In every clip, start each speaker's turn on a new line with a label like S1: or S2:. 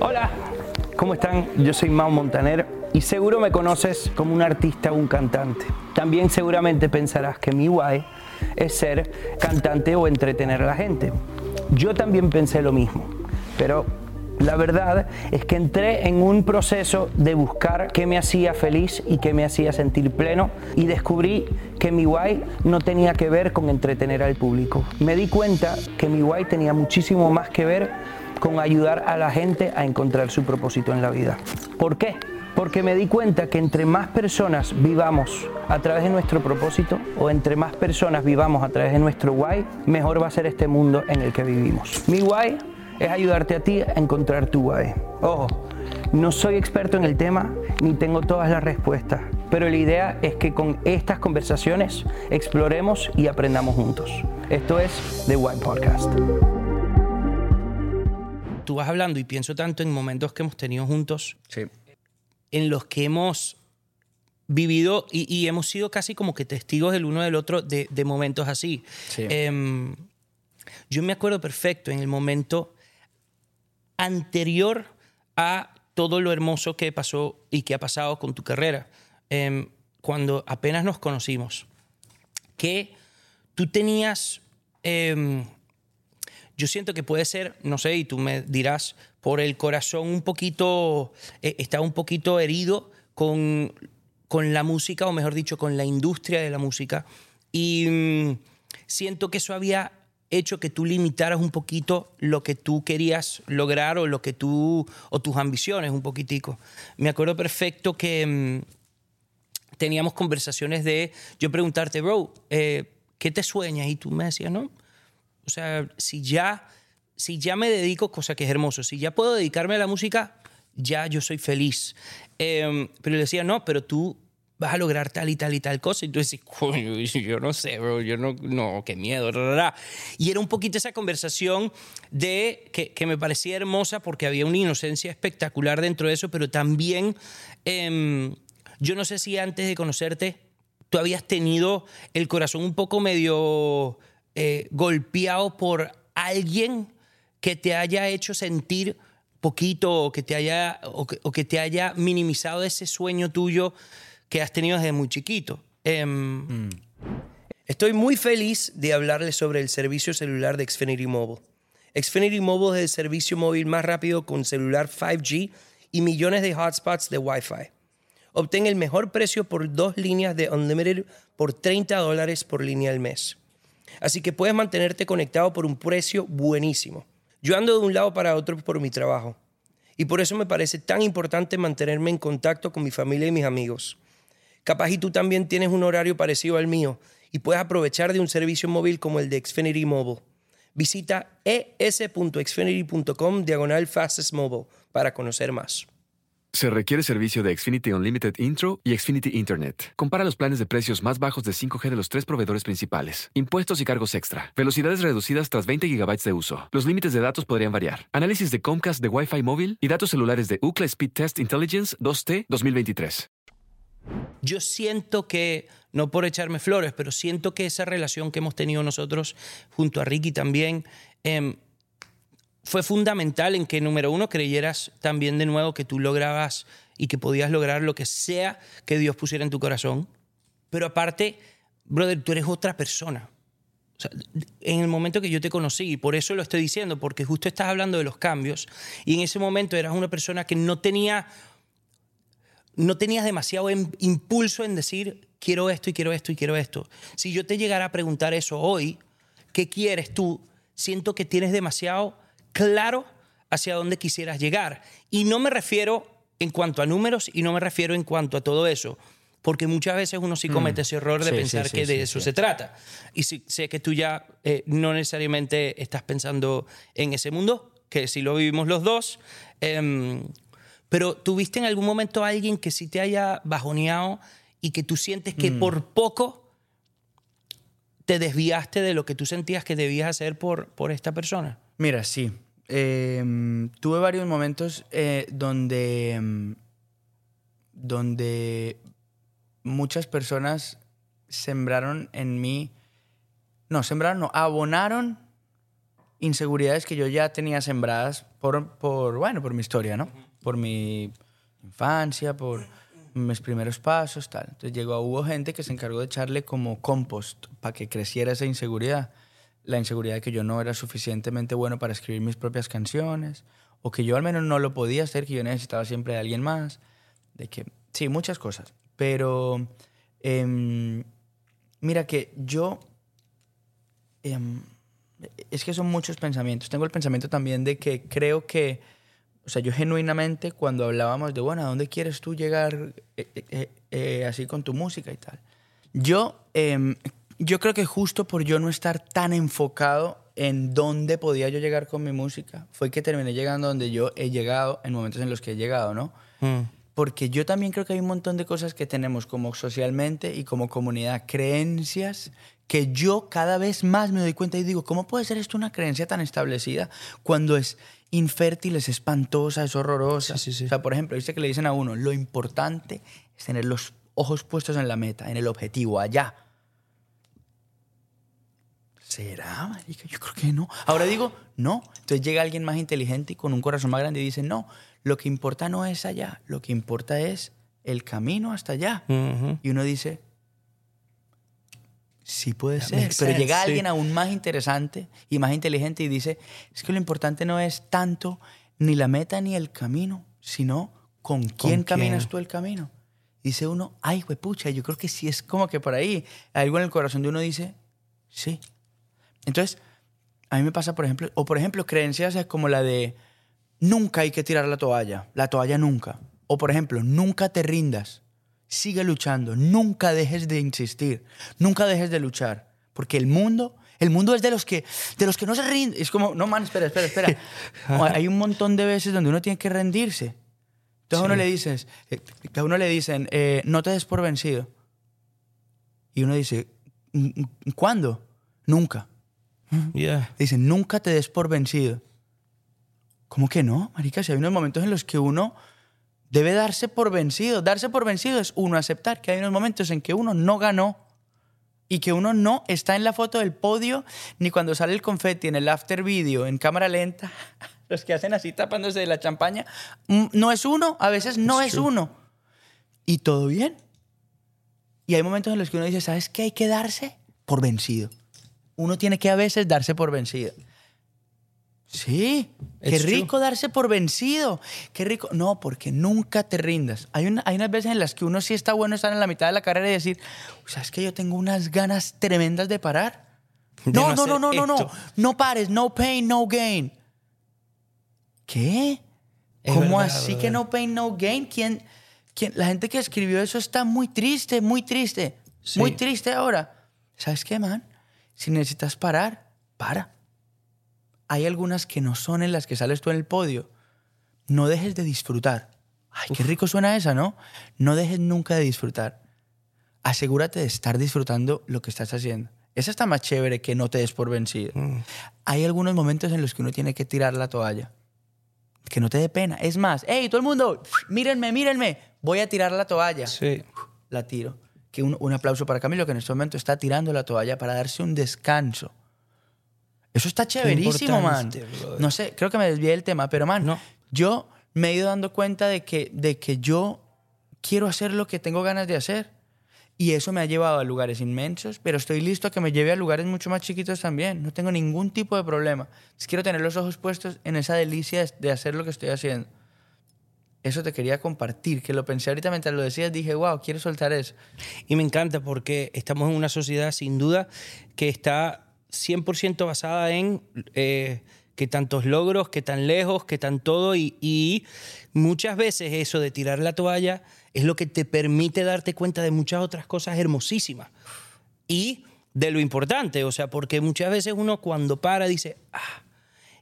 S1: Hola, ¿cómo están? Yo soy Mau Montaner y seguro me conoces como un artista o un cantante. También seguramente pensarás que mi guay es ser cantante o entretener a la gente. Yo también pensé lo mismo, pero la verdad es que entré en un proceso de buscar qué me hacía feliz y qué me hacía sentir pleno y descubrí que mi guay no tenía que ver con entretener al público. Me di cuenta que mi guay tenía muchísimo más que ver con ayudar a la gente a encontrar su propósito en la vida. ¿Por qué? Porque me di cuenta que entre más personas vivamos a través de nuestro propósito o entre más personas vivamos a través de nuestro guay, mejor va a ser este mundo en el que vivimos. Mi guay es ayudarte a ti a encontrar tu guay. Ojo, no soy experto en el tema ni tengo todas las respuestas, pero la idea es que con estas conversaciones exploremos y aprendamos juntos. Esto es The Why Podcast. Tú vas hablando y pienso tanto en momentos que hemos tenido juntos,
S2: Sí.
S1: en los que hemos vivido y, y hemos sido casi como que testigos del uno del otro de, de momentos así.
S2: Sí.
S1: Em, yo me acuerdo perfecto en el momento anterior a todo lo hermoso que pasó y que ha pasado con tu carrera, em, cuando apenas nos conocimos, que tú tenías, em, yo siento que puede ser, no sé, y tú me dirás, por el corazón un poquito, eh, estaba un poquito herido con, con la música, o mejor dicho, con la industria de la música, y mm, siento que eso había hecho que tú limitaras un poquito lo que tú querías lograr o lo que tú o tus ambiciones un poquitico. Me acuerdo perfecto que mm, teníamos conversaciones de yo preguntarte, bro, eh, ¿qué te sueñas? Y tú me decías, no. O sea, si ya, si ya me dedico, cosa que es hermoso, si ya puedo dedicarme a la música, ya yo soy feliz. Eh, pero le decía, no, pero tú vas a lograr tal y tal y tal cosa. Y tú decís, coño, yo no sé, bro, yo no, no, qué miedo. Y era un poquito esa conversación de que, me parecía hermosa porque había una inocencia espectacular dentro de eso, pero también, em, yo no sé si antes de conocerte, tú habías tenido el corazón un poco medio eh, golpeado por alguien que te haya hecho sentir poquito o que te haya, o que te haya minimizado ese sueño tuyo que has tenido desde muy chiquito. Em, Estoy muy feliz de hablarles sobre el servicio celular de Xfinity Mobile. Xfinity Mobile es el servicio móvil más rápido con celular 5G y millones de hotspots de Wi-Fi. Obtén el mejor precio por dos líneas de Unlimited por 30 dólares por línea al mes. Así que puedes mantenerte conectado por un precio buenísimo. Yo ando de un lado para otro por mi trabajo. Y por eso me parece tan importante mantenerme en contacto con mi familia y mis amigos. Capaz y tú también tienes un horario parecido al mío y puedes aprovechar de un servicio móvil como el de Xfinity Mobile. Visita es.xfinity.com diagonal fastest mobile para conocer más.
S3: Se requiere servicio de Xfinity Unlimited Intro y Xfinity Internet. Compara los planes de precios más bajos de 5G de los tres proveedores principales. Impuestos y cargos extra. Velocidades reducidas tras 20 GB de uso. Los límites de datos podrían variar. Análisis de Comcast de Wi-Fi móvil y datos celulares de UCLA Speed Test Intelligence 2T 2023.
S1: Yo siento que, no por echarme flores, pero siento que esa relación que hemos tenido nosotros junto a Ricky también em, fue fundamental en que, número uno, creyeras también de nuevo que tú lograbas y que podías lograr lo que sea que Dios pusiera en tu corazón. Pero aparte, brother, tú eres otra persona. En el momento que yo te conocí, y por eso lo estoy diciendo, porque justo estás hablando de los cambios, y en ese momento eras una persona que no tenía no tenías demasiado em- impulso en decir, quiero esto y quiero esto y quiero esto. Si yo te llegara a preguntar eso hoy, ¿qué quieres tú? Siento que tienes demasiado claro hacia dónde quisieras llegar. Y no me refiero en cuanto a números y no me refiero en cuanto a todo eso. Porque muchas veces uno sí comete ese error de
S2: Sí,
S1: pensar
S2: sí, sí,
S1: que de eso se trata. Y sé que tú ya eh, no necesariamente estás pensando en ese mundo, que sí lo vivimos los dos. em, pero ¿tuviste en algún momento a alguien que sí te haya bajoneado y que tú sientes
S2: Mm.
S1: que por poco te desviaste de lo que tú sentías que debías hacer por, por esta persona?
S2: Mira, sí. Eh, tuve varios momentos eh, donde, mm, donde muchas personas sembraron en mí No, sembraron, no, abonaron inseguridades que yo ya tenía sembradas por, por bueno, por mi historia, ¿no? Por mi infancia, por mis primeros pasos, tal. Entonces llegó, hubo gente que se encargó de echarle como compost para que creciera esa inseguridad. La inseguridad de que yo no era suficientemente bueno para escribir mis propias canciones, o que yo al menos no lo podía hacer, que yo necesitaba siempre de alguien más, de que, sí, muchas cosas. Pero, em, mira que yo, em, es que son muchos pensamientos. Tengo el pensamiento también de que creo que, o sea, yo genuinamente cuando hablábamos de, bueno, ¿a dónde quieres tú llegar eh, eh, eh, así con tu música y tal? Yo, em, yo creo que justo por yo no estar tan enfocado en dónde podía yo llegar con mi música, fue que terminé llegando donde yo he llegado en momentos en los que he llegado, ¿no?
S1: Mm.
S2: Porque yo también creo que hay un montón de cosas que tenemos como socialmente y como comunidad, creencias que yo cada vez más me doy cuenta y digo, ¿cómo puede ser esto una creencia tan establecida cuando es infértil, es espantosa, es horrorosa?
S1: Sí, sí, sí.
S2: O sea, por ejemplo, dice que le dicen a uno, lo importante es tener los ojos puestos en la meta, en el objetivo, allá. ¿Será, marica? Yo creo que no. Ahora digo, no. Entonces llega alguien más inteligente y con un corazón más grande y dice, no, lo que importa no es allá, lo que importa es el camino hasta allá. Y uno dice, sí puede
S1: That
S2: ser.
S1: makes
S2: Pero
S1: sense,
S2: llega
S1: sí.
S2: alguien aún más interesante y más inteligente y dice, es que lo importante no es tanto ni la meta ni el camino, sino con quién caminas
S1: quién?
S2: tú el camino. Dice uno, ay, pucha, yo creo que sí es como que por ahí. Algo en el corazón de uno dice, sí. Entonces, a mí me pasa, por ejemplo, o por ejemplo, creencias como la de nunca hay que tirar la toalla, la toalla nunca. O por ejemplo, nunca te rindas, sigue luchando, nunca dejes de insistir, nunca dejes de luchar, porque el mundo, el mundo es de los que, de los que no se rinden. Es como, no man, espera, espera, espera. Hay un montón de veces donde uno tiene que rendirse. Entonces a uno le dices, eh, a uno le dicen, eh, no te des por vencido. Y uno dice, "¿Mm, mm, ¿cuándo? Nunca.
S1: Yeah.
S2: Dicen, nunca te des por vencido. ¿Cómo que no, marica? Si hay unos momentos en los que uno debe darse por vencido. Darse por vencido es uno aceptar que hay unos momentos en que uno no ganó y que uno no está en la foto del podio ni cuando sale el confeti en el after video en cámara lenta. Los que hacen así tapándose de la champaña. mm, No es uno, a veces no es
S1: true.
S2: uno. Y todo bien. Y hay momentos en los que uno dice, ¿sabes qué? Hay que darse por vencido. Uno tiene que a veces darse por vencido. Sí, qué
S1: It's true.
S2: rico darse por vencido. Qué rico. No, porque nunca te rindas. Hay, una- hay unas veces en las que uno sí está bueno estar en la mitad de la carrera y decir, ¿sabes que yo tengo unas ganas tremendas de parar?
S1: De
S2: No,
S1: no
S2: no, no, no, no, no. No pares, no pain, no gain. ¿Qué?
S1: Es
S2: ¿Cómo
S1: verdad,
S2: así que no pain, no gain? ¿Quién, quién? La gente que escribió eso está muy triste, muy triste.
S1: Sí.
S2: Muy triste ahora. ¿Sabes qué, man? Si necesitas parar, para. Hay algunas que no son en las que sales tú en el podio. No dejes de disfrutar. Ay, qué rico suena esa, ¿no? No dejes nunca de disfrutar. Asegúrate de estar disfrutando lo que estás haciendo. Esa está más chévere que no te des por vencido.
S1: Mm.
S2: Hay algunos momentos en los que uno tiene que tirar la toalla. Que no te dé pena. Es más, hey, todo el mundo, mírenme, mírenme. Voy a tirar la toalla.
S1: Sí.
S2: La tiro. Que un, un aplauso para Camilo, que en este momento está tirando la toalla para darse un descanso. Eso está chéverísimo, man.
S1: brother.
S2: No sé, creo que me desvié del tema, pero, man,
S1: No.
S2: yo me he ido dando cuenta de que, de que yo quiero hacer lo que tengo ganas de hacer. Y eso me ha llevado a lugares inmensos, pero estoy listo a que me lleve a lugares mucho más chiquitos también. No tengo ningún tipo de problema. Quiero tener los ojos puestos en esa delicia de hacer lo que estoy haciendo. Eso te quería compartir, que lo pensé ahorita mientras lo decías, dije, wow, quiero soltar eso.
S1: Y me encanta porque estamos en una sociedad sin duda que está 100% basada en eh, que tantos logros, que tan lejos, que tan todo. Y, y muchas veces eso de tirar la toalla es lo que te permite darte cuenta de muchas otras cosas hermosísimas. Y de lo importante, o sea, porque muchas veces uno cuando para dice, ah,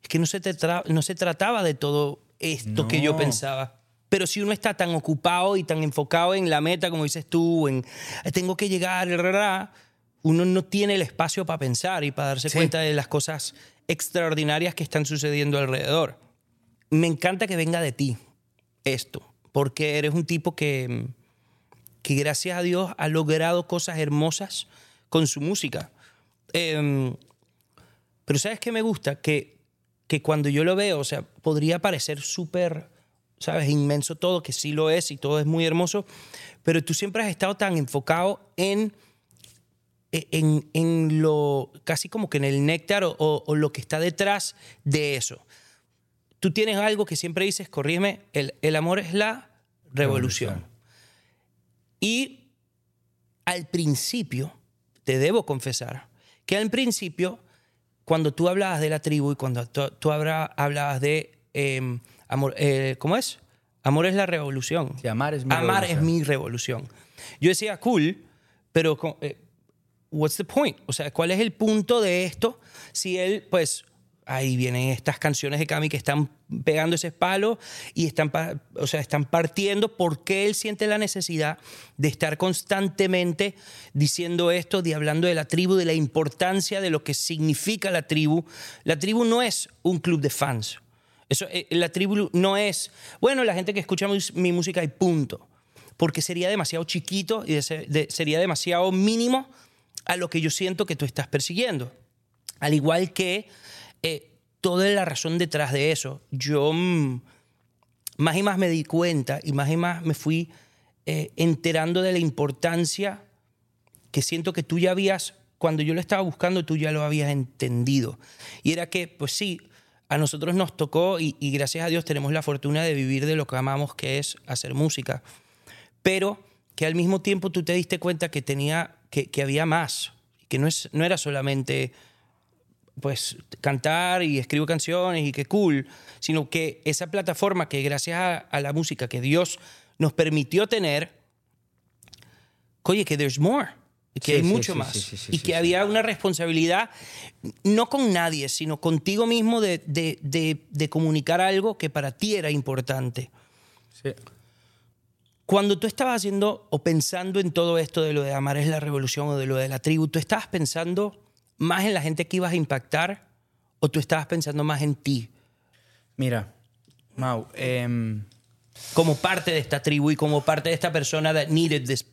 S1: es que no se, te no se trataba de todo esto que yo pensaba. Pero si uno está tan ocupado y tan enfocado en la meta, como dices tú, en "Eh, tengo que llegar, ra, ra, ra", uno no tiene el espacio para pensar y para darse
S2: Sí.
S1: cuenta de las cosas extraordinarias que están sucediendo alrededor. Me encanta que venga de ti esto, porque eres un tipo que, que gracias a Dios ha logrado cosas hermosas con su música. Em, pero ¿sabes qué me gusta? Que, que cuando yo lo veo, o sea, podría parecer súper, ¿sabes? Inmenso todo, que sí lo es y todo es muy hermoso, pero tú siempre has estado tan enfocado en, en, en lo, casi como que en el néctar o, o- o lo que está detrás de eso. Tú tienes algo que siempre dices, corrígeme, el, el amor es la revolución.
S2: Revolución.
S1: Y al principio, te debo confesar, que al principio, cuando tú hablabas de la tribu y cuando tú, tú habla- hablabas de eh, amor, eh, ¿cómo es? Amor es la revolución.
S2: Sí, amar es mi
S1: Amar
S2: revolución.
S1: es mi revolución. Yo decía, cool, pero eh, what's the point? O sea, ¿cuál es el punto de esto? Si él, pues, ahí vienen estas canciones de Cami que están pegando ese palo y están, o sea, están partiendo porque él siente la necesidad de estar constantemente diciendo esto, de hablando de la tribu, de la importancia de lo que significa la tribu. La tribu no es un club de fans. Eso, eh, la tribu no es, bueno, la gente que escucha mus- mi música y punto. Porque sería demasiado chiquito y de de- sería demasiado mínimo a lo que yo siento que tú estás persiguiendo. Al igual que eh, toda la razón detrás de eso. Yo mm, más y más me di cuenta y más y más me fui eh, enterando de la importancia que siento que tú ya habías, cuando yo lo estaba buscando, tú ya lo habías entendido. Y era que, pues sí, a nosotros nos tocó y, y gracias a Dios tenemos la fortuna de vivir de lo que amamos, que es hacer música. Pero que al mismo tiempo tú te diste cuenta que tenía, que, que había más, que no, es, no era solamente pues cantar y escribo canciones y qué cool, sino que esa plataforma que gracias a, a la música que Dios nos permitió tener, oye, que there's more, que
S2: Sí,
S1: hay
S2: sí,
S1: mucho
S2: sí,
S1: más
S2: sí, sí, sí,
S1: y
S2: sí,
S1: que
S2: sí.
S1: había una responsabilidad no con nadie, sino contigo mismo de, de- de- de comunicar algo que para ti era importante.
S2: Sí.
S1: Cuando tú estabas haciendo o pensando en todo esto de lo de amar es la revolución o de lo de la tribu, ¿tú estabas pensando más en la gente que ibas a impactar o tú estabas pensando más en ti
S2: Mira, Mau, em,
S1: como parte de esta tribu y como parte de esta persona that needed this,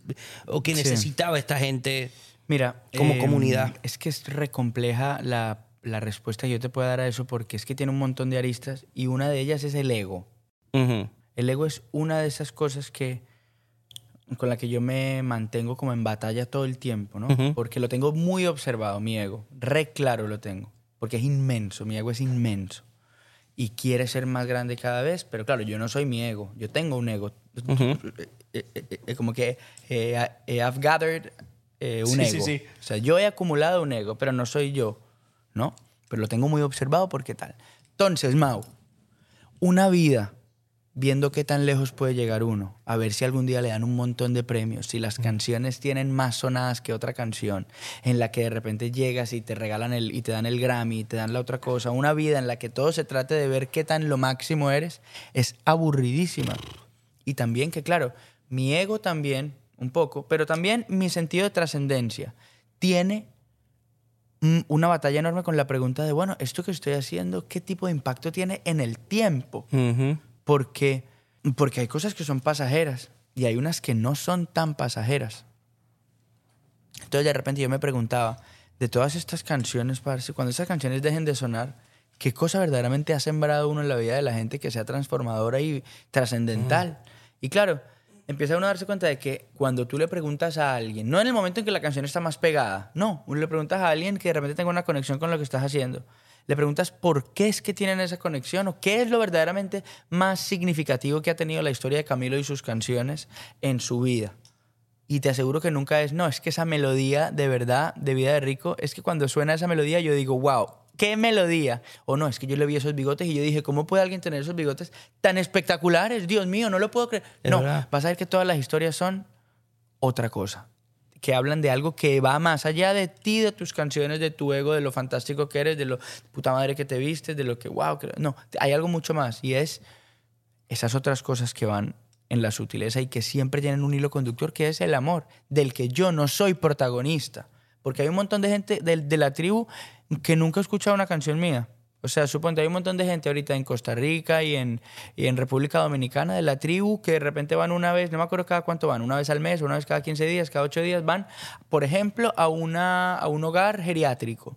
S1: o que
S2: Sí.
S1: necesitaba esta gente?
S2: mira.
S1: Como
S2: em,
S1: comunidad.
S2: Es que es recompleja la, la respuesta que yo te puedo dar a eso porque es que tiene un montón de aristas y una de ellas es el ego.
S1: Ujú.
S2: El ego es una de esas cosas que con la que yo me mantengo como en batalla todo el tiempo, ¿no? Porque lo tengo muy observado, mi ego. Re claro lo tengo. Porque es inmenso, mi ego es inmenso. Y quiere ser más grande cada vez, pero claro, yo no soy mi ego. Yo tengo un ego. Eh, eh, eh, eh, como que I've gathered un
S1: Sí, sí,
S2: ego.
S1: sí.
S2: O sea, yo he acumulado un ego, pero no soy yo, ¿no? Pero lo tengo muy observado porque tal. Entonces, Mau, una vida viendo qué tan lejos puede llegar uno, a ver si algún día le dan un montón de premios, si las canciones tienen más sonadas que otra canción, en la que de repente llegas y te regalan el y te dan el Grammy y te dan la otra cosa, una vida en la que todo se trate de ver qué tan lo máximo eres, es aburridísima. Y también que claro, mi ego también un poco, pero también mi sentido de trascendencia tiene una batalla enorme con la pregunta de, bueno, esto que estoy haciendo, ¿qué tipo de impacto tiene en el tiempo?
S1: Ujú.
S2: Porque, porque hay cosas que son pasajeras y hay unas que no son tan pasajeras. Entonces de repente yo me preguntaba, de todas estas canciones, parce, cuando esas canciones dejen de sonar, ¿qué cosa verdaderamente ha sembrado uno en la vida de la gente que sea transformadora y trascendental? Y claro, empieza uno a darse cuenta de que cuando tú le preguntas a alguien, no en el momento en que la canción está más pegada, no, uno le preguntas a alguien que de repente tenga una conexión con lo que estás haciendo, le preguntas por qué es que tienen esa conexión o qué es lo verdaderamente más significativo que ha tenido la historia de Camilo y sus canciones en su vida. Y te aseguro que nunca es, no, es que esa melodía de verdad, de vida de rico, es que cuando suena esa melodía yo digo, wow, qué melodía. O no, es que yo le vi esos bigotes y yo dije, ¿cómo puede alguien tener esos bigotes tan espectaculares? Dios mío, no lo puedo creer. No,
S1: verdad.
S2: vas a ver que todas las historias son otra cosa. Que hablan de algo que va más allá de ti, de tus canciones, de tu ego, de lo fantástico que eres, de lo puta madre que te vistes, de lo que, wow, no, hay algo mucho más. Y es esas otras cosas que van en la sutileza y que siempre tienen un hilo conductor, que es el amor, del que yo no soy protagonista. Porque hay un montón de gente de, de la tribu que nunca ha escuchado una canción mía, O sea, suponte, hay un montón de gente ahorita en Costa Rica y en, y en República Dominicana de la tribu que de repente van una vez, no me acuerdo cada cuánto van, una vez al mes, una vez cada 15 días, cada 8 días, van, por ejemplo, a, una, a un hogar geriátrico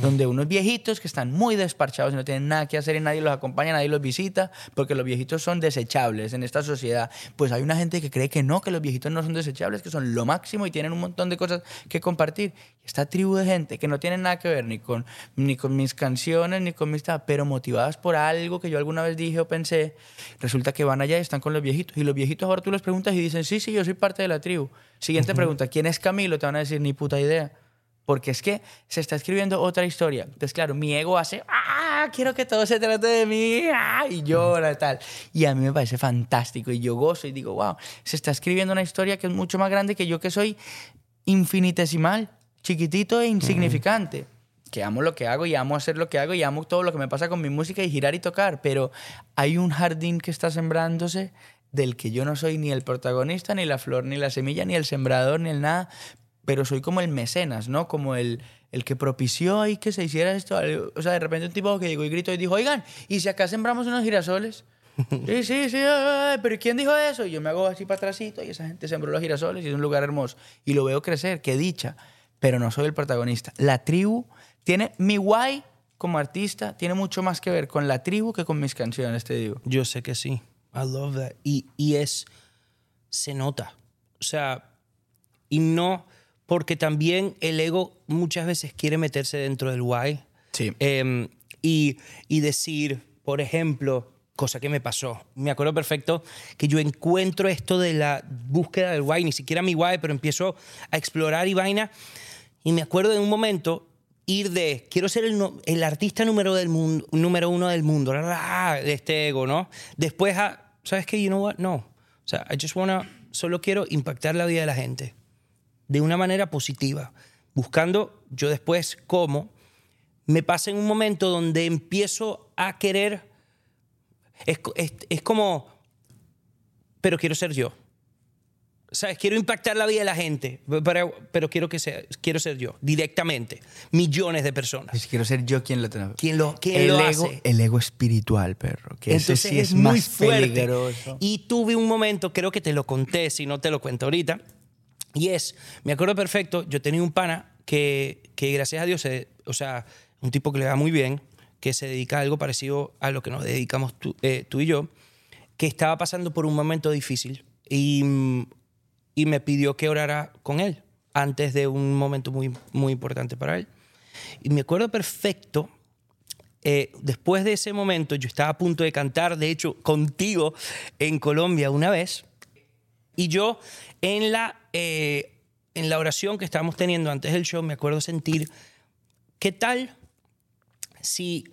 S2: donde unos viejitos que están muy desparchados y no tienen nada que hacer y nadie los acompaña, nadie los visita, porque los viejitos son desechables en esta sociedad. Pues hay una gente que cree que no, que los viejitos no son desechables, que son lo máximo y tienen un montón de cosas que compartir. Esta tribu de gente que no tiene nada que ver ni con, ni con mis canciones, ni con mis... pero motivadas por algo que yo alguna vez dije o pensé, resulta que van allá y están con los viejitos. Y los viejitos ahora tú les preguntas y dicen, sí, sí, yo soy parte de la tribu. Siguiente pregunta, ¿quién es Camilo? Te van a decir, ni puta idea. Porque es que se está escribiendo otra historia. Entonces, claro, mi ego hace, ¡ah! Quiero que todo se trate de mí, ¡ah! Y llora y tal. Y a mí me parece fantástico. Y yo gozo y digo, wow, se está escribiendo una historia que es mucho más grande que yo, que soy infinitesimal, chiquitito e insignificante. Que amo lo que hago y amo hacer lo que hago y amo todo lo que me pasa con mi música y girar y tocar. Pero hay un jardín que está sembrándose del que yo no soy ni el protagonista, ni la flor, ni la semilla, ni el sembrador, ni el nada, pero soy como el mecenas, ¿no? Como el, el que propició ahí que se hiciera esto. O sea, de repente un tipo que llegó y gritó y dijo, oigan, ¿y si acá sembramos unos girasoles? sí, sí, sí, pero ¿quién dijo eso? Y yo me hago así para atrásito y esa gente sembró los girasoles y es un lugar hermoso. Y lo veo crecer, qué dicha, pero no soy el protagonista. La tribu tiene, mi guay como artista tiene mucho más que ver con la tribu que con mis canciones, te digo.
S1: Yo sé que sí. I love that. Y, y es, se nota. O sea, y no porque también el ego muchas veces quiere meterse dentro del why.
S2: Sí.
S1: Em, y, y decir, por ejemplo, cosa que me pasó. Me acuerdo perfecto que yo encuentro esto de la búsqueda del why, ni siquiera mi why, pero empiezo a explorar y vaina. Y me acuerdo de un momento ir de quiero ser el, el artista número, del mundo, número uno del mundo, de este ego, ¿no? Después a, ¿sabes qué? You know what? No. O sea, I just wanna, solo quiero impactar la vida de la gente de una manera positiva, buscando yo después cómo me pasa en un momento donde empiezo a querer, es, es, como, pero quiero ser yo. ¿Sabes? Quiero impactar la vida de la gente, pero, pero quiero, que sea, quiero ser yo, directamente. Millones de personas.
S2: quiero ser yo quien lo
S1: tenga. ¿Quién lo, quién
S2: el
S1: lo
S2: ego,
S1: hace?
S2: El ego espiritual, perro. Que Entonces sí es, muy más fuerte. peligroso.
S1: Y tuve un momento, creo que te lo conté, si no te lo cuento ahorita, y es, me acuerdo perfecto, yo tenía un pana que, que gracias a Dios, o sea, un tipo que le va muy bien, que se dedica a algo parecido a lo que nos dedicamos tú, eh, tú y yo, que estaba pasando por un momento difícil y, y, me pidió que orara con él antes de un momento muy, muy importante para él. Y me acuerdo perfecto, eh, después de ese momento, yo estaba a punto de cantar, de hecho, contigo en Colombia una vez, y yo en la, eh, en la oración que estábamos teniendo antes del show, me acuerdo sentir, ¿qué tal si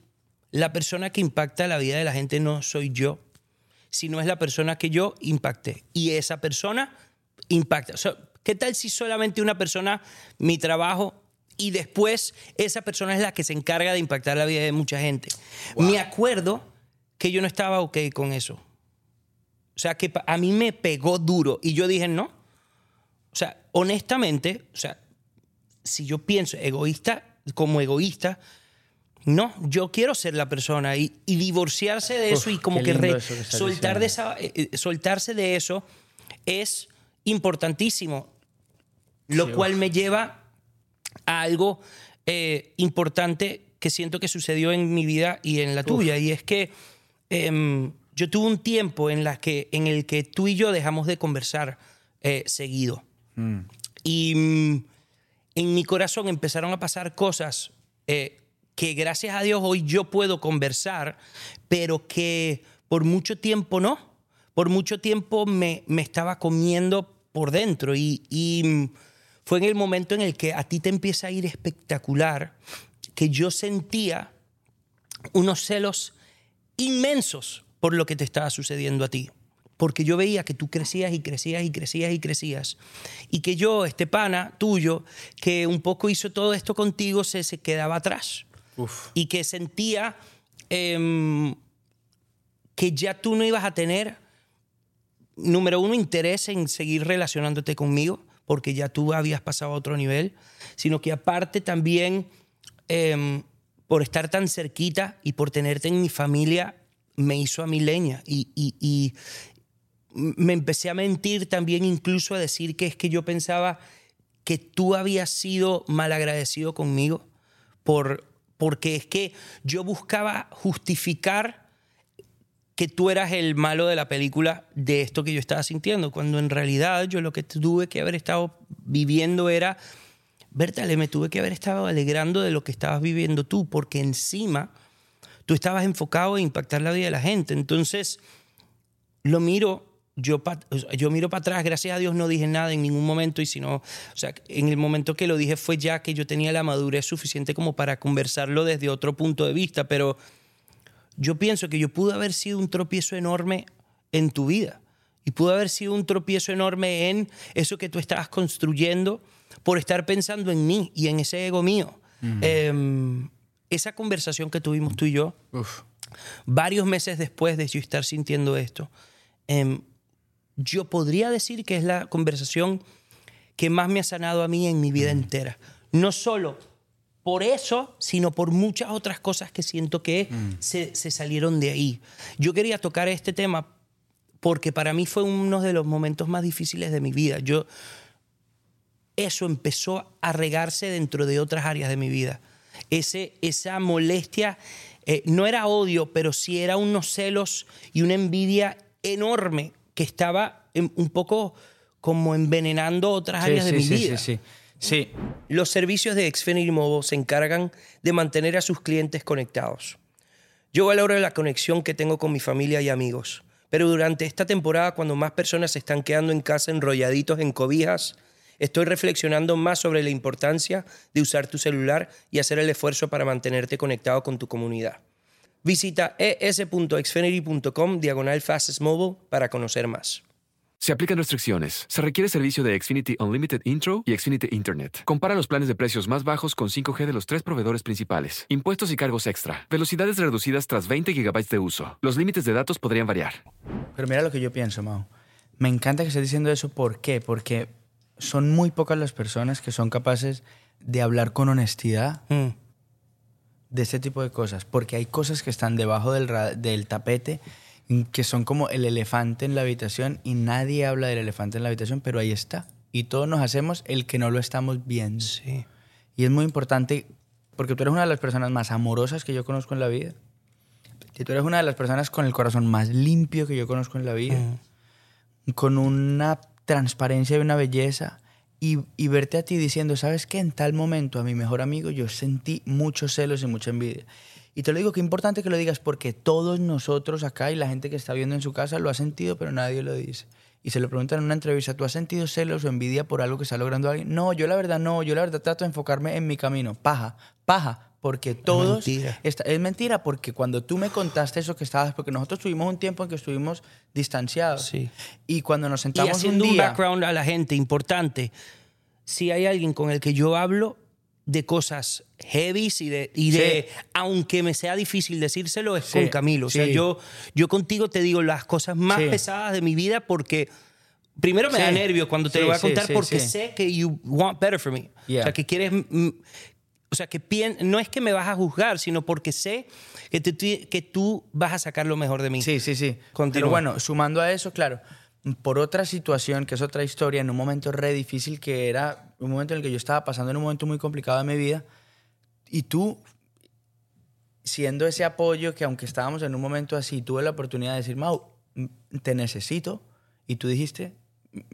S1: la persona que impacta la vida de la gente no soy yo, sino es la persona que yo impacté? Y esa persona impacta. ¿Qué tal si solamente una persona, mi trabajo, y después esa persona es la que se encarga de impactar la vida de mucha gente? Me acuerdo que yo no estaba ok con eso. O sea, que a mí me pegó duro y yo dije, no, o sea, honestamente, o sea, si yo pienso egoísta, como egoísta, no, yo quiero ser la persona y, divorciarse de eso y como que, soltar de esa, eh, eh, soltarse de eso es importantísimo, lo cual me lleva a algo eh, importante que siento que sucedió en mi vida y en la tuya, y es que em, yo tuve un tiempo en, la que, en el que tú y yo dejamos de conversar seguido. Mm. Y mm, en mi corazón empezaron a pasar cosas eh, que gracias a Dios hoy yo puedo conversar, pero que por mucho tiempo no. Por mucho tiempo me, me estaba comiendo por dentro y, y mm, fue en el momento en el que a ti te empieza a ir espectacular que yo sentía unos celos inmensos por lo que te estaba sucediendo a ti porque yo veía que tú crecías y crecías y crecías y crecías. Y que yo, este pana tuyo, que un poco hizo todo esto contigo, se, se quedaba atrás. Y que sentía em, que ya tú no ibas a tener, número uno, interés en seguir relacionándote conmigo, porque ya tú habías pasado a otro nivel, sino que aparte también... Em, por estar tan cerquita y por tenerte en mi familia, me hizo a mi leña. Y, y- y me empecé a mentir también, incluso a decir que es que yo pensaba que tú habías sido malagradecido conmigo, por, porque es que yo buscaba justificar que tú eras el malo de la película de esto que yo estaba sintiendo, cuando en realidad yo lo que tuve que haber estado viviendo era, Bertale, me tuve que haber estado alegrando de lo que estabas viviendo tú, porque encima tú estabas enfocado en impactar la vida de la gente. Entonces, lo miro, yo, pa- yo miro para atrás, gracias a Dios no dije nada en ningún momento y si no, o sea, en el momento que lo dije fue ya que yo tenía la madurez suficiente como para conversarlo desde otro punto de vista, pero yo pienso que yo pude haber sido un tropiezo enorme en tu vida y pudo haber sido un tropiezo enorme en eso que tú estabas construyendo por estar pensando en mí y en ese ego mío. Esa conversación que tuvimos tú y yo,
S2: Uf.
S1: varios meses después de yo estar sintiendo esto, em, yo podría decir que es la conversación que más me ha sanado a mí en mi vida entera. No solo por eso, sino por muchas otras cosas que siento que se, se salieron de ahí. Yo quería tocar este tema porque para mí fue uno de los momentos más difíciles de mi vida. Yo, eso empezó a regarse dentro de otras áreas de mi vida. Ese, esa molestia eh, no era odio, pero sí era unos celos y una envidia enorme que estaba en- un poco como envenenando otras
S2: Sí,
S1: áreas de
S2: sí,
S1: mi
S2: sí,
S1: vida.
S2: sí, sí. Sí,
S1: Los servicios de Xfinity Mobile se encargan de mantener a sus clientes conectados. Yo valoro la conexión que tengo con mi familia y amigos, pero durante esta temporada, cuando más personas se están quedando en casa enrolladitos en cobijas, estoy reflexionando más sobre la importancia de usar tu celular y hacer el esfuerzo para mantenerte conectado con tu comunidad. Visita es.xfinity.com diagonal fastest mobile para conocer más.
S3: Se aplican restricciones. Se requiere servicio de Xfinity Unlimited Intro y Xfinity Internet. Compara los planes de precios más bajos con 5G de los tres proveedores principales. Impuestos y cargos extra. Velocidades reducidas tras 20 GB de uso. Los límites de datos podrían variar.
S2: Pero mira lo que yo pienso, Mau. Me encanta que estés diciendo eso. ¿Por qué? Porque son muy pocas las personas que son capaces de hablar con honestidad
S1: Mm.
S2: de este tipo de cosas. Porque hay cosas que están debajo del, del tapete que son como el elefante en la habitación y nadie habla del elefante en la habitación, pero ahí está. Y todos nos hacemos el que no lo estamos viendo.
S1: Sí.
S2: Y es muy importante porque tú eres una de las personas más amorosas que yo conozco en la vida. Y tú eres una de las personas con el corazón más limpio que yo conozco en la vida. Con una transparencia y una belleza. Y, y verte a ti diciendo, ¿sabes qué? En tal momento a mi mejor amigo yo sentí muchos celos y mucha envidia. Y te lo digo, que importante que lo digas porque todos nosotros acá y la gente que está viendo en su casa lo ha sentido, pero nadie lo dice. Y se lo preguntan en una entrevista, ¿tú has sentido celos o envidia por algo que está logrando alguien? No, yo la verdad no, yo la verdad trato de enfocarme en mi camino. Paja, paja, porque todos...
S1: mentira.
S2: Esta- es mentira, porque cuando tú me contaste eso que estabas, porque nosotros tuvimos un tiempo en que estuvimos distanciados.
S1: Sí.
S2: Y cuando nos
S1: Y
S2: sentamos
S1: haciendo
S2: un
S1: un,
S2: día...
S1: background a la gente importante, si hay alguien con el que yo hablo de cosas heavy y de, y de
S2: Sí.
S1: aunque me sea difícil decírselo, es
S2: Sí,
S1: con Camilo. O sea, yo, yo contigo te digo las cosas más pesadas de mi vida porque primero me
S2: Sí.
S1: da nervios cuando te
S2: Sí,
S1: lo voy a contar
S2: sí,
S1: porque sé que you want better for me.
S2: Yeah.
S1: O sea, que quieres... O sea, que pien- no es que me vas a juzgar, sino porque sé que, te- que tú vas a sacar lo mejor de mí.
S2: Sí, sí, sí.
S1: Continúa.
S2: Pero bueno, sumando a eso, claro, por otra situación, que es otra historia, en un momento re difícil que era un momento en el que yo estaba pasando en un momento muy complicado de mi vida, y tú, siendo ese apoyo que aunque estábamos en un momento así, tuve la oportunidad de decir, Mau, te necesito, y tú dijiste,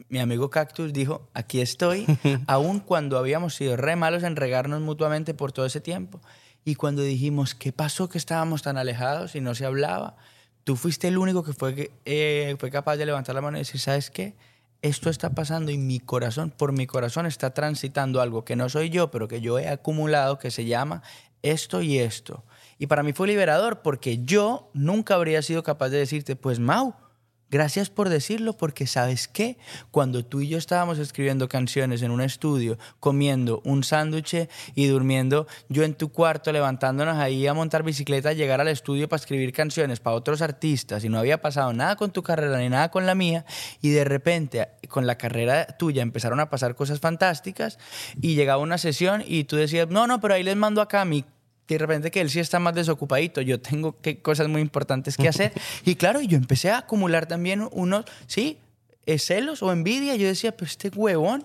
S2: mi amigo Cactus dijo, aquí estoy, aun cuando habíamos sido re malos en regarnos mutuamente por todo ese tiempo. Y cuando dijimos, ¿qué pasó que estábamos tan alejados y no se hablaba? Tú fuiste el único que fue, eh, fue capaz de levantar la mano y decir, ¿sabes qué? Esto está pasando y mi corazón, por mi corazón está transitando algo que no soy yo, pero que yo he acumulado, que se llama esto y esto. Y para mí fue liberador porque yo nunca habría sido capaz de decirte, pues Mau, Gracias por decirlo porque sabes qué, cuando tú y yo estábamos escribiendo canciones en un estudio, comiendo un sándwich y durmiendo, yo en tu cuarto levantándonos ahí a montar bicicleta, a llegar al estudio para escribir canciones para otros artistas y no había pasado nada con tu carrera ni nada con la mía y de repente con la carrera tuya empezaron a pasar cosas fantásticas y llegaba una sesión y tú decías, no, no, pero ahí les mando acá mi de repente que él sí está más desocupadito, yo tengo que, cosas muy importantes que hacer. y claro, yo empecé a acumular también unos, sí, eh, celos o envidia. Yo decía, pero este huevón,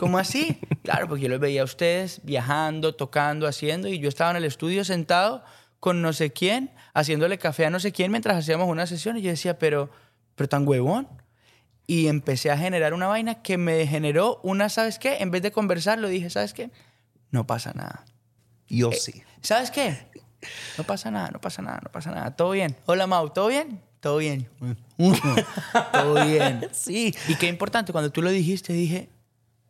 S2: ¿cómo así? claro, porque yo los veía a ustedes viajando, tocando, haciendo, y yo estaba en el estudio sentado con no sé quién, haciéndole café a no sé quién mientras hacíamos una sesión, y yo decía, pero, pero tan huevón. Y empecé a generar una vaina que me generó una, ¿sabes qué? En vez de conversar, lo dije, ¿sabes qué? No pasa nada.
S1: Yo
S2: Eh,
S1: sí.
S2: ¿Sabes qué? No pasa nada, no pasa nada, no pasa nada. ¿Todo bien? Hola, Mau, ¿todo bien? Todo bien. Todo bien.
S1: Sí.
S2: Y qué importante, cuando tú lo dijiste, dije,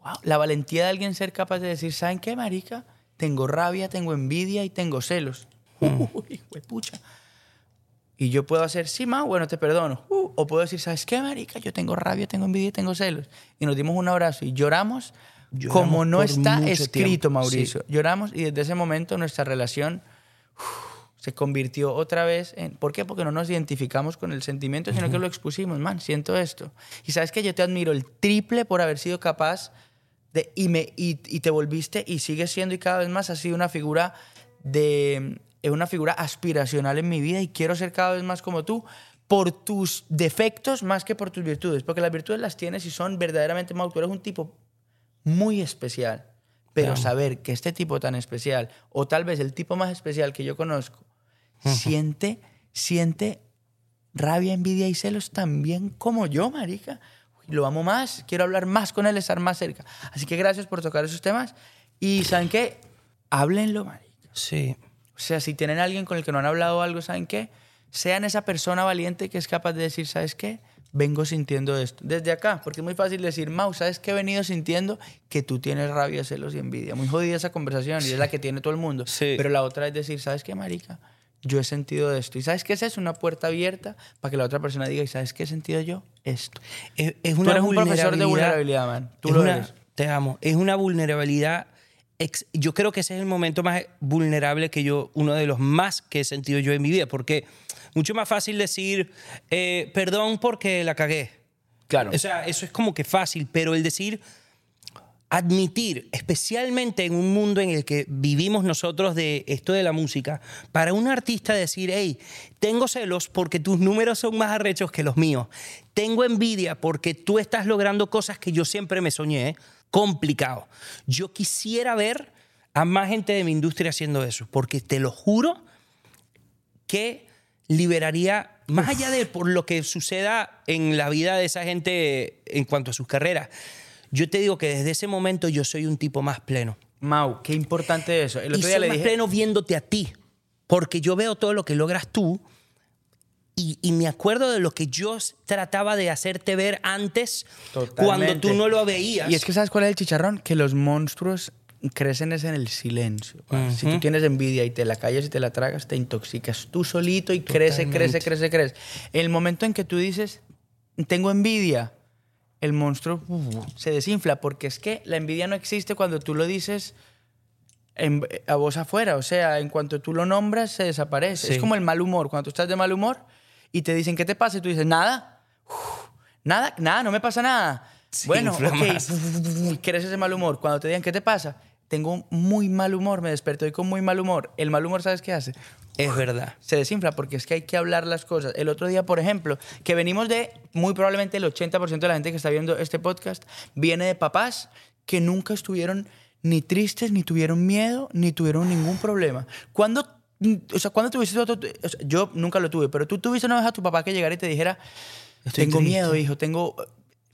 S2: wow, la valentía de alguien ser capaz de decir, ¿saben qué, marica? Tengo rabia, tengo envidia y tengo celos. Uy, pucha. Y yo puedo hacer, sí, Mau, bueno, te perdono. Uh, o puedo decir, ¿sabes qué, marica? Yo tengo rabia, tengo envidia y tengo celos. Y nos dimos un abrazo y lloramos,
S1: Lloramos
S2: como no está escrito,
S1: tiempo,
S2: Mauricio. Lloramos y desde ese momento nuestra relación se convirtió otra vez en... ¿Por qué? Porque no nos identificamos con el sentimiento, sino que lo expusimos. Man, siento esto. Y sabes que yo te admiro el triple por haber sido capaz de... Y, me, y, y te volviste y sigues siendo y cada vez más has sido una figura de... Es una figura aspiracional en mi vida y quiero ser cada vez más como tú por tus defectos más que por tus virtudes. Porque las virtudes las tienes y son verdaderamente, Mau, tú eres un tipo muy especial. Pero
S1: Claro.
S2: saber que este tipo tan especial, o tal vez el tipo más especial que yo conozco, siente, siente rabia, envidia y celos también como yo, marica. Lo amo más, quiero hablar más con él, estar más cerca. Así que gracias por tocar esos temas. Y ¿saben qué? Háblenlo, marica.
S1: Sí.
S2: O sea, si tienen a alguien con el que no han hablado algo, ¿saben qué? Sean esa persona valiente que es capaz de decir, ¿sabes qué? Vengo sintiendo esto. Desde acá, porque es muy fácil decir, Mau, ¿sabes qué he venido sintiendo? Que tú tienes rabia, celos y envidia. Muy jodida esa conversación y es la que tiene todo el mundo.
S1: Sí.
S2: Pero la otra es decir, ¿sabes qué, marica? Yo he sentido esto. ¿Y sabes qué es eso? Una puerta abierta para que la otra persona diga, ¿y sabes qué he sentido yo? Esto.
S1: Es, es
S2: Tú
S1: una
S2: eres un profesor de
S1: vulnerabilidad-
S2: man. Tú lo
S1: una-
S2: eres.
S1: Te amo. Es una vulnerabilidad. ex- yo creo que ese es el momento más vulnerable que yo, uno de los más que he sentido yo en mi vida, porque mucho más fácil decir, eh, perdón porque la cagué.
S2: Claro.
S1: O sea, eso es como que fácil, pero el decir, admitir, especialmente en un mundo en el que vivimos nosotros de esto de la música, para un artista decir, hey, tengo celos porque tus números son más arrechos que los míos, tengo envidia porque tú estás logrando cosas que yo siempre me soñé, complicado. Yo quisiera ver a más gente de mi industria haciendo eso, porque te lo juro que liberaría, más allá de por lo que suceda en la vida de esa gente en cuanto a sus carreras, yo te digo que desde ese momento yo soy un tipo más pleno.
S2: Mau, qué importante eso. El
S1: Y
S2: otro día
S1: soy
S2: le
S1: más
S2: dije...
S1: pleno viéndote a ti, porque yo veo todo lo que logras tú y, y me acuerdo de lo que yo trataba de hacerte ver antes cuando tú no lo veías.
S2: Y es que ¿sabes cuál es el chicharrón? Que los monstruos crecen es en el silencio. Si tú tienes envidia y te la callas y te la tragas, te intoxicas tú solito y crece, crece, crece, crece. El momento en que tú dices, tengo envidia, el monstruo se desinfla porque es que la envidia no existe cuando tú lo dices en- a voz afuera. O sea, en cuanto tú lo nombras, se desaparece.
S1: Sí.
S2: Es como el mal humor. Cuando tú estás de mal humor y te dicen, ¿qué te pasa? Y tú dices, nada. Uf, nada, nada, no me pasa nada. Bueno, ok. crees ese mal humor. Cuando te digan, ¿qué te pasa? Tengo muy mal humor, me desperté hoy con muy mal humor. El mal humor, ¿sabes qué hace?
S1: Es verdad.
S2: se desinfla porque es que hay que hablar las cosas. El otro día, por ejemplo, que venimos de, muy probablemente el 80% de la gente que está viendo este podcast viene de papás que nunca estuvieron ni tristes, ni tuvieron miedo, ni tuvieron ningún problema. ¿Cuándo, o sea, ¿cuándo tuviste otro, o sea, yo nunca lo tuve, pero tú tuviste una vez a tu papá que llegara y te dijera,
S1: Estoy
S2: tengo
S1: triste".
S2: miedo, hijo, tengo...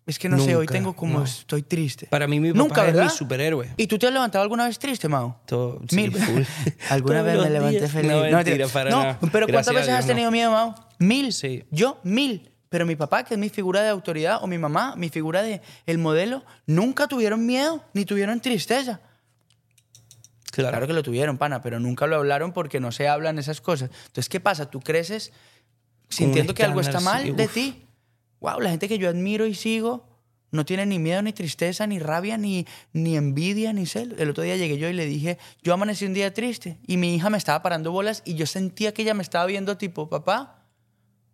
S2: Es que no sé, hoy
S1: Nunca,
S2: tengo como
S1: no.
S2: estoy triste.
S1: Para mí mi papá
S2: Nunca,
S1: es mi superhéroe.
S2: ¿Y tú te has levantado alguna vez triste, Mao?
S1: Todo- sí,
S2: Mil.
S1: full.
S2: Alguna
S1: Todos
S2: vez me levanté
S1: días.
S2: feliz.
S1: No, mentira,
S2: mentira.
S1: para
S2: No,
S1: nada.
S2: pero ¿cuántas
S1: Gracias
S2: veces has
S1: no.
S2: tenido miedo, Mao? Mil.
S1: Sí.
S2: Yo, mil. Pero mi papá, que es mi figura de autoridad, o mi mamá, mi figura de el modelo, nunca tuvieron miedo ni tuvieron tristeza.
S1: Claro.
S2: Claro que lo tuvieron, pana, pero nunca lo hablaron porque no se hablan esas cosas. Entonces, ¿qué pasa? Tú creces sintiendo que algo está mal
S1: sí,
S2: de ti. Wow, la gente que yo admiro y sigo no tiene ni miedo, ni tristeza, ni rabia, ni, ni envidia, ni celo. El otro día llegué yo y le dije, yo amanecí un día triste y mi hija me estaba parando bolas y yo sentía que ella me estaba viendo tipo, papá,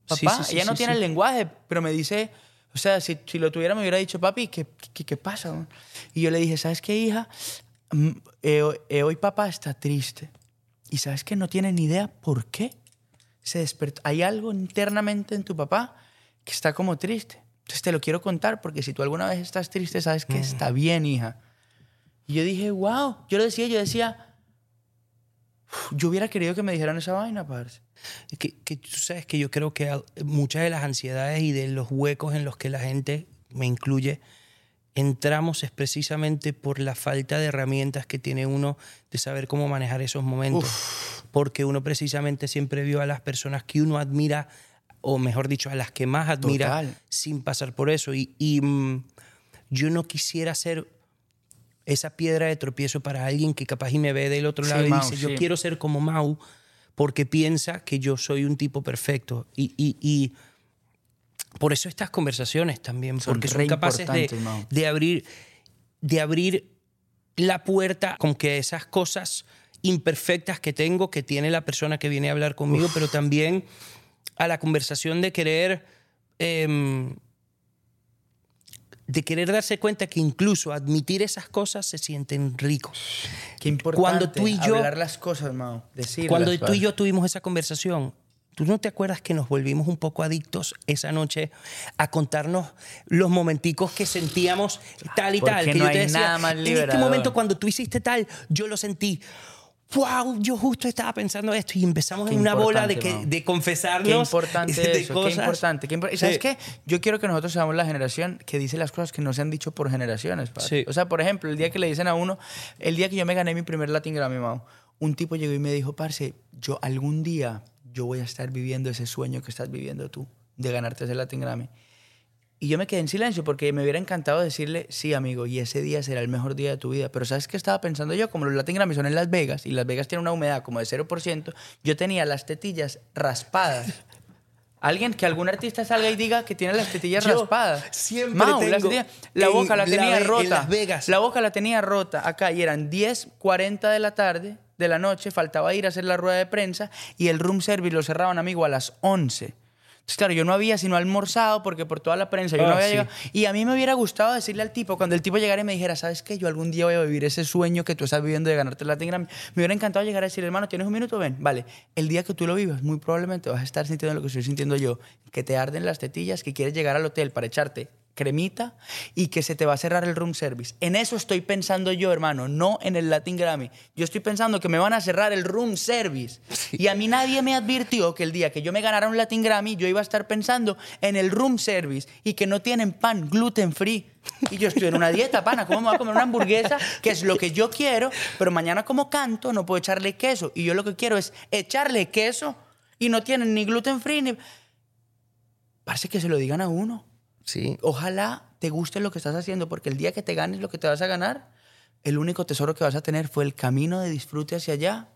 S2: papá,
S1: sí, sí,
S2: ella no tiene el lenguaje, pero me dice, o sea, si, si lo tuviera me hubiera dicho, papi, ¿qué, qué, qué pasa? man?" Y yo le dije, ¿sabes qué, hija? Mm, eh, eh, hoy papá está triste. y sabes que no tiene ni idea por qué se despertó. Hay algo internamente en tu papá que está como triste. Entonces te lo quiero contar porque si tú alguna vez estás triste, sabes que está bien, hija. Y yo dije, wow. Yo lo decía, yo decía, "Uf, yo hubiera querido que me dijeran esa vaina, parce.
S1: Que, que tú sabes que yo creo que muchas de las ansiedades y de los huecos en los que la gente, me incluye, entramos es precisamente por la falta de herramientas que tiene uno de saber cómo manejar esos momentos. Porque uno precisamente siempre vio a las personas que uno admira, o mejor dicho, a las que más admira,
S2: Total.
S1: sin pasar por eso. Y, y, mm, yo no quisiera ser esa piedra de tropiezo para alguien que capaz y me ve del otro
S2: Sí,
S1: lado y
S2: Mau,
S1: dice, yo
S2: sí.
S1: quiero ser como Mau porque piensa que yo soy un tipo perfecto. Y, y- y por eso estas conversaciones también,
S2: Son
S1: porque son capaces de, de abrir, de abrir la puerta con que esas cosas imperfectas que tengo, que tiene la persona que viene a hablar conmigo, pero también a la conversación de querer... em, de querer darse cuenta que incluso admitir esas cosas se sienten ricos.
S2: Qué importante
S1: Cuando tú y yo-
S2: hablar las cosas, Mao. Decirlas,
S1: Cuando tú y yo tuvimos esa conversación, ¿tú no te acuerdas que nos volvimos un poco adictos esa noche a contarnos los momenticos que sentíamos tal y
S2: Porque
S1: tal? Que
S2: no
S1: yo te
S2: hay
S1: decía,
S2: nada más
S1: en este
S2: liberador".
S1: momento cuando tú hiciste tal, yo lo sentí. ¡Wow! Yo justo estaba pensando esto y empezamos
S2: Qué
S1: en una bola de, que, de confesarnos.
S2: Qué importante
S1: de
S2: eso,
S1: cosas.
S2: qué importante. qué impor- ¿Sabes
S1: Sí.
S2: qué? Yo quiero que nosotros seamos la generación que dice las cosas que no se han dicho por generaciones.
S1: Sí.
S2: O sea, por ejemplo, el día que le dicen a uno, el día que yo me gané mi primer Latin Grammy, Mau, un tipo llegó y me dijo, parce, yo algún día yo voy a estar viviendo ese sueño que estás viviendo tú, de ganarte ese Latin Grammy. Y yo me quedé en silencio porque me hubiera encantado decirle, sí, amigo, y ese día será el mejor día de tu vida. Pero ¿sabes qué estaba pensando yo? Como los Latin Grammy son en Las Vegas y Las Vegas tiene una humedad como de 0%, yo tenía las tetillas raspadas. Alguien, que algún artista salga y diga que tiene las tetillas
S1: Yo
S2: raspadas.
S1: siempre
S2: Mau, las tetillas- la boca la
S1: la
S2: tenía
S1: en
S2: rota.
S1: Las Vegas.
S2: La boca la tenía rota acá y eran 10, 40 de la tarde, de la noche, faltaba ir a hacer la rueda de prensa y el room service lo cerraban, amigo, a las 11. Entonces, claro, yo no había sino almorzado porque por toda la prensa yo no
S1: Ah,
S2: había
S1: sí.
S2: llegado. Y a mí me hubiera gustado decirle al tipo, cuando el tipo llegara y me dijera, ¿sabes qué? Yo algún día voy a vivir ese sueño que tú estás viviendo de ganarte el Latin Grammy. Me hubiera encantado llegar a decirle, hermano, ¿tienes un minuto? Ven, vale. El día que tú lo vivas, muy probablemente vas a estar sintiendo lo que estoy sintiendo yo, que te arden las tetillas, que quieres llegar al hotel para echarte cremita y que se te va a cerrar el room service. En eso estoy pensando yo, hermano, no en el Latin Grammy. Yo estoy pensando que me van a cerrar el room service. Y a mí nadie me advirtió que el día que yo me ganara un Latin Grammy, yo iba a estar pensando en el room service y que no tienen pan gluten free. Y yo estoy en una dieta, pana, ¿cómo me voy a comer una hamburguesa? Que es lo que yo quiero, pero mañana como canto no puedo echarle queso. Y yo lo que quiero es echarle queso y no tienen ni gluten free ni... Parece que se lo digan a uno
S1: Sí.
S2: ojalá te guste lo que estás haciendo, porque el día que te ganes lo que te vas a ganar, el único tesoro que vas a tener fue el camino de disfrute hacia allá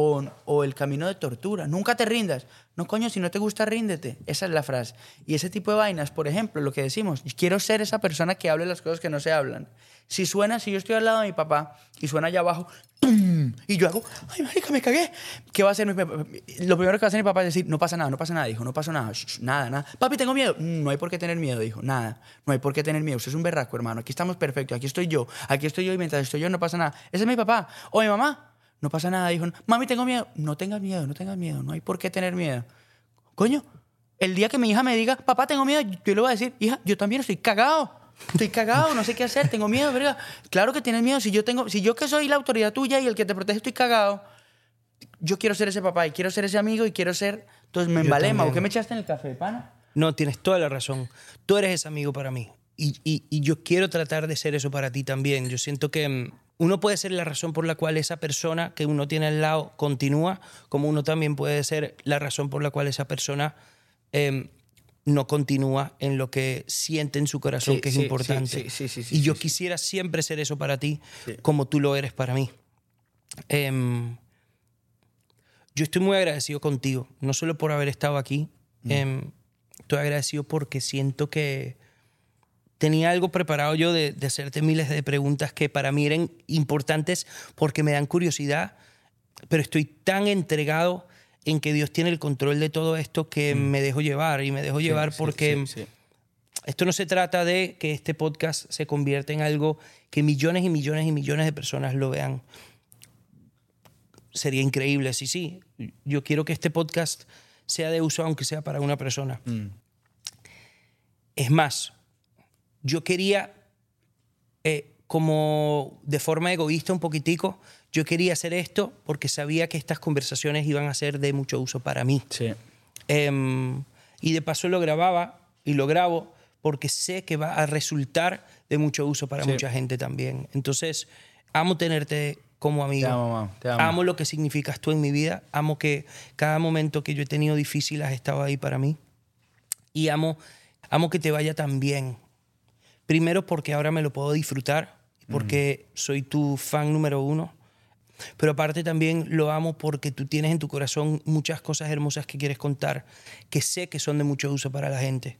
S2: o, el camino de tortura. Nunca te rindas. No, coño, si no te gusta, ríndete. Esa es la frase. Y ese tipo de vainas, por ejemplo, lo que decimos, quiero ser esa persona que hable las cosas que no se hablan. Si suena, si yo estoy al lado de mi papá y suena allá abajo, ¡tum! y yo hago, ay, marica, me cagué. ¿Qué va a hacer mi papá? Lo primero que va a hacer mi papá es decir, no pasa nada, no pasa nada, hijo, no pasa nada, nada, nada. Papi, tengo miedo. "Mm, No hay por qué tener miedo, dijo, nada. No hay por qué tener miedo. Usted es un berraco, hermano. Aquí estamos perfectos, aquí estoy yo, aquí estoy yo y mientras estoy yo no pasa nada. Ese es mi papá. O mi mamá, no pasa nada, dijo, mami, tengo miedo. No tengas miedo, no tengas miedo, no hay por qué tener miedo. Coño, el día que mi hija me diga, papá, tengo miedo, yo le voy a decir, hija, yo también estoy cagado. Estoy cagado, no sé qué hacer, tengo miedo, verga. Claro que tienes miedo. Si yo tengo, si yo que soy la autoridad tuya y el que te protege estoy cagado, yo quiero ser ese papá y quiero ser ese amigo y quiero ser. Entonces me embalema. ¿O qué me echaste en el café, pana?
S1: No, tienes toda la razón. Tú eres ese amigo para mí. Y, y- y yo quiero tratar de ser eso para ti también. Yo siento que mm, uno puede ser la razón por la cual esa persona que uno tiene al lado continúa, como uno también puede ser la razón por la cual esa persona em, no continúa en lo que siente en su corazón
S2: Sí,
S1: que es
S2: sí,
S1: importante.
S2: sí,
S1: y yo quisiera siempre ser eso para ti, como tú lo eres para mí. Em, yo estoy muy agradecido contigo, no solo por haber estado aquí, em, estoy agradecido porque siento que tenía algo preparado yo de, de hacerte miles de preguntas que para mí eran importantes porque me dan curiosidad, pero estoy tan entregado en que Dios tiene el control de todo esto que me dejo llevar y me dejo llevar
S2: sí,
S1: porque
S2: sí, sí.
S1: esto no se trata de que este podcast se convierta en algo que millones y millones y millones de personas lo vean. sería increíble. Sí, sí, yo quiero que este podcast sea de uso, aunque sea para una persona. Es más, yo quería, eh, como de forma egoísta un poquitico, yo quería hacer esto porque sabía que estas conversaciones iban a ser de mucho uso para mí.
S2: Sí.
S1: Em, y de paso lo grababa y lo grabo porque sé que va a resultar de mucho uso para
S2: Sí.
S1: mucha gente también. Entonces, amo tenerte como amigo.
S2: Te amo, Mau, te amo.
S1: lo que significas tú en mi vida. Amo que cada momento que yo he tenido difícil has estado ahí para mí. Y amo, amo que te vaya tan bien. Primero porque ahora me lo puedo disfrutar, porque soy tu fan número uno. Pero aparte también lo amo porque tú tienes en tu corazón muchas cosas hermosas que quieres contar, que sé que son de mucho uso para la gente.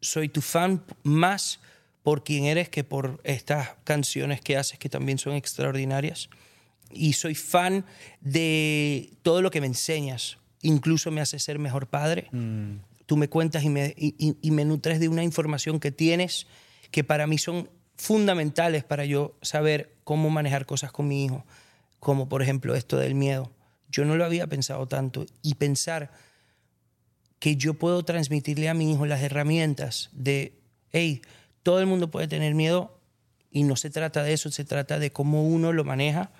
S1: Soy tu fan más por quien eres que por estas canciones que haces que también son extraordinarias. Y soy fan de todo lo que me enseñas. Incluso me hace ser mejor padre. Tú me cuentas y me, y- y- y me nutres de una información que tienes que para mí son fundamentales para yo saber cómo manejar cosas con mi hijo, como por ejemplo esto del miedo. Yo no lo había pensado tanto y pensar que yo puedo transmitirle a mi hijo las herramientas de, hey, todo el mundo puede tener miedo y no se trata de eso, se trata de cómo uno lo maneja,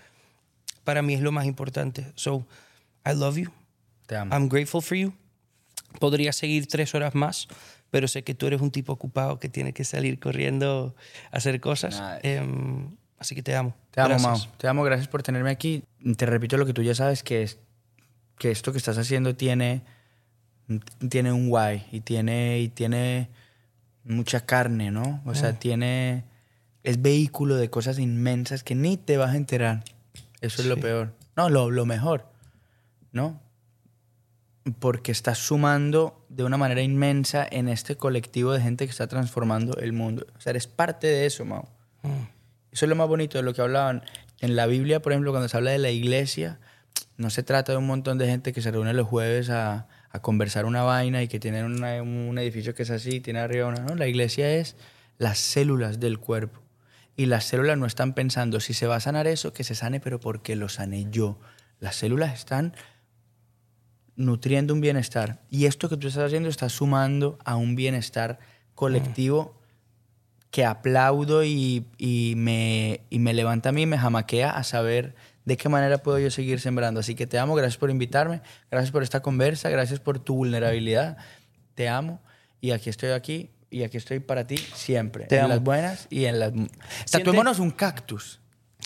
S1: para mí es lo más importante. So, I love you.
S2: Te amo.
S1: I'm grateful for you. Podría seguir tres horas más, pero sé que tú eres un tipo ocupado que tiene que salir corriendo a hacer cosas. Em, así que te amo.
S2: Te amo. Mau. Te amo, gracias por tenerme aquí. Te repito lo que tú ya sabes, que es que esto que estás haciendo tiene, tiene un guay y tiene, y tiene mucha carne, ¿no? O sea, tiene... Es vehículo de cosas inmensas que ni te vas a enterar. Eso es lo
S1: Sí.
S2: peor. No, lo, lo mejor, ¿no? Porque estás sumando de una manera inmensa en este colectivo de gente que está transformando el mundo. O sea, eres parte de eso, Mau.
S1: Mm.
S2: Eso es lo más bonito de lo que hablaban. En la Biblia, por ejemplo, cuando se habla de la iglesia, no se trata de un montón de gente que se reúne los jueves a, a conversar una vaina y que tienen una- un edificio que es así, y tiene arriba una... No, la iglesia es las células del cuerpo. Y las células no están pensando, si se va a sanar eso, que se sane, pero porque lo sané yo. Las células están nutriendo un bienestar. Y esto que tú estás haciendo está sumando a un bienestar colectivo que aplaudo y, y me, y me levanta a mí, me jamaquea a saber de qué manera puedo yo seguir sembrando. Así que te amo, gracias por invitarme, gracias por esta conversa, gracias por tu vulnerabilidad. Te amo y aquí estoy aquí y aquí estoy para ti siempre.
S1: Te
S2: en
S1: amo.
S2: las buenas y en las... Tatuémonos un cactus.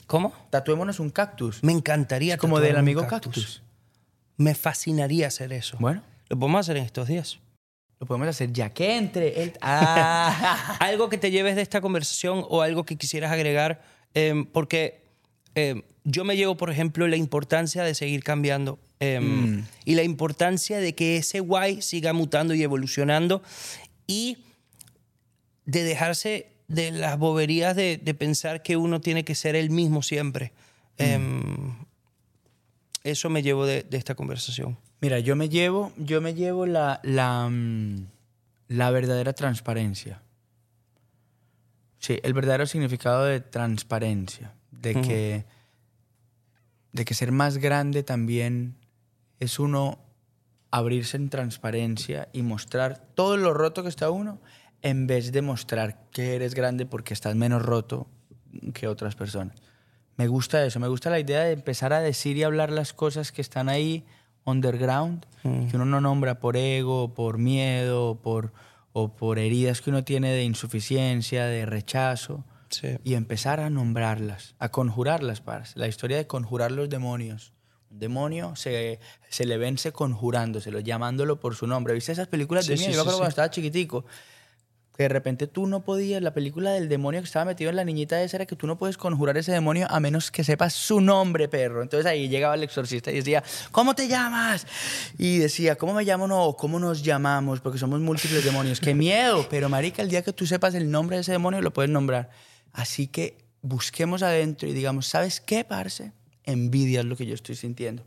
S1: ¿Cómo?
S2: Tatuémonos un cactus.
S1: Me encantaría.
S2: Como del amigo cactus.
S1: Me fascinaría hacer eso.
S2: Bueno,
S1: Lo podemos hacer en estos días.
S2: lo podemos hacer ya que entre el... Ah.
S1: algo que te lleves de esta conversación o algo que quisieras agregar, em, porque em, yo me llevo, por ejemplo, la importancia de seguir cambiando em,
S2: Mm.
S1: y la importancia de que ese guay siga mutando y evolucionando y de dejarse de las boberías de, de pensar que uno tiene que ser el mismo siempre.
S2: Mm.
S1: Eso me llevo de, de esta conversación.
S2: Mira, yo me llevo, yo me llevo la, la, mm, la verdadera transparencia. Sí, el verdadero significado de transparencia. De que, de que ser más grande también es uno abrirse en transparencia y mostrar todo lo roto que está uno en vez de mostrar que eres grande porque estás menos roto que otras personas. Me gusta eso, me gusta la idea de empezar a decir y hablar las cosas que están ahí underground, que uno no nombra por ego, por miedo, o por, o por heridas que uno tiene de insuficiencia, de rechazo,
S1: Sí.
S2: y empezar a nombrarlas, a conjurarlas, parce. La historia de conjurar los demonios. Un demonio se, se le vence conjurándoselo, llamándolo por su nombre. ¿Viste esas películas de
S1: Sí,
S2: miedo?
S1: sí,
S2: Yo me acuerdo
S1: sí,
S2: cuando estaba chiquitico. De repente tú no podías, la película del demonio que estaba metido en la niñita esa era que tú no puedes conjurar ese demonio a menos que sepas su nombre, perro. Entonces ahí llegaba el exorcista y decía, ¿cómo te llamas? Y decía, ¿cómo me llamo? No, ¿cómo nos llamamos? Porque somos múltiples demonios. ¡Qué miedo! Pero marica, el día que tú sepas el nombre de ese demonio lo puedes nombrar. Así que busquemos adentro y digamos, ¿sabes qué, parce? Envidia es lo que yo estoy sintiendo.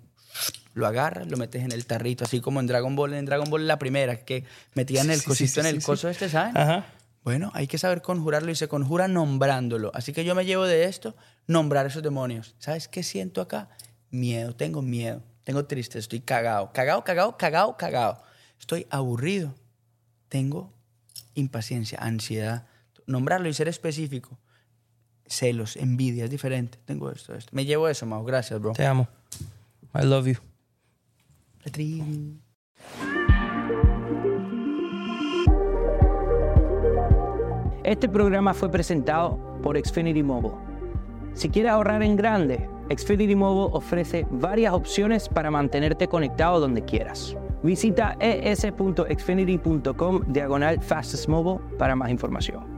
S2: Lo agarras, lo metes en el tarrito, así como en Dragon Ball. En Dragon Ball la primera, que metían el
S1: Sí,
S2: cosito
S1: sí,
S2: en el coso este, ¿saben?
S1: Ajá.
S2: Bueno, hay que saber conjurarlo y se conjura nombrándolo. Así que yo me llevo de esto nombrar esos demonios. ¿Sabes qué siento acá? miedo, tengo miedo, tengo tristeza, estoy cagado, cagado, cagado, cagado, cagado. Estoy aburrido, tengo impaciencia, ansiedad. Nombrarlo y ser específico. Celos, envidia, es diferente. Tengo esto, esto. Me llevo eso, Mau. Gracias, bro.
S4: Te amo. I love you.
S1: Este programa fue presentado por Xfinity Mobile. Si quieres ahorrar en grande, Xfinity Mobile ofrece varias opciones para mantenerte conectado donde quieras. Visita es.xfinity.com diagonal fastest mobile para más información.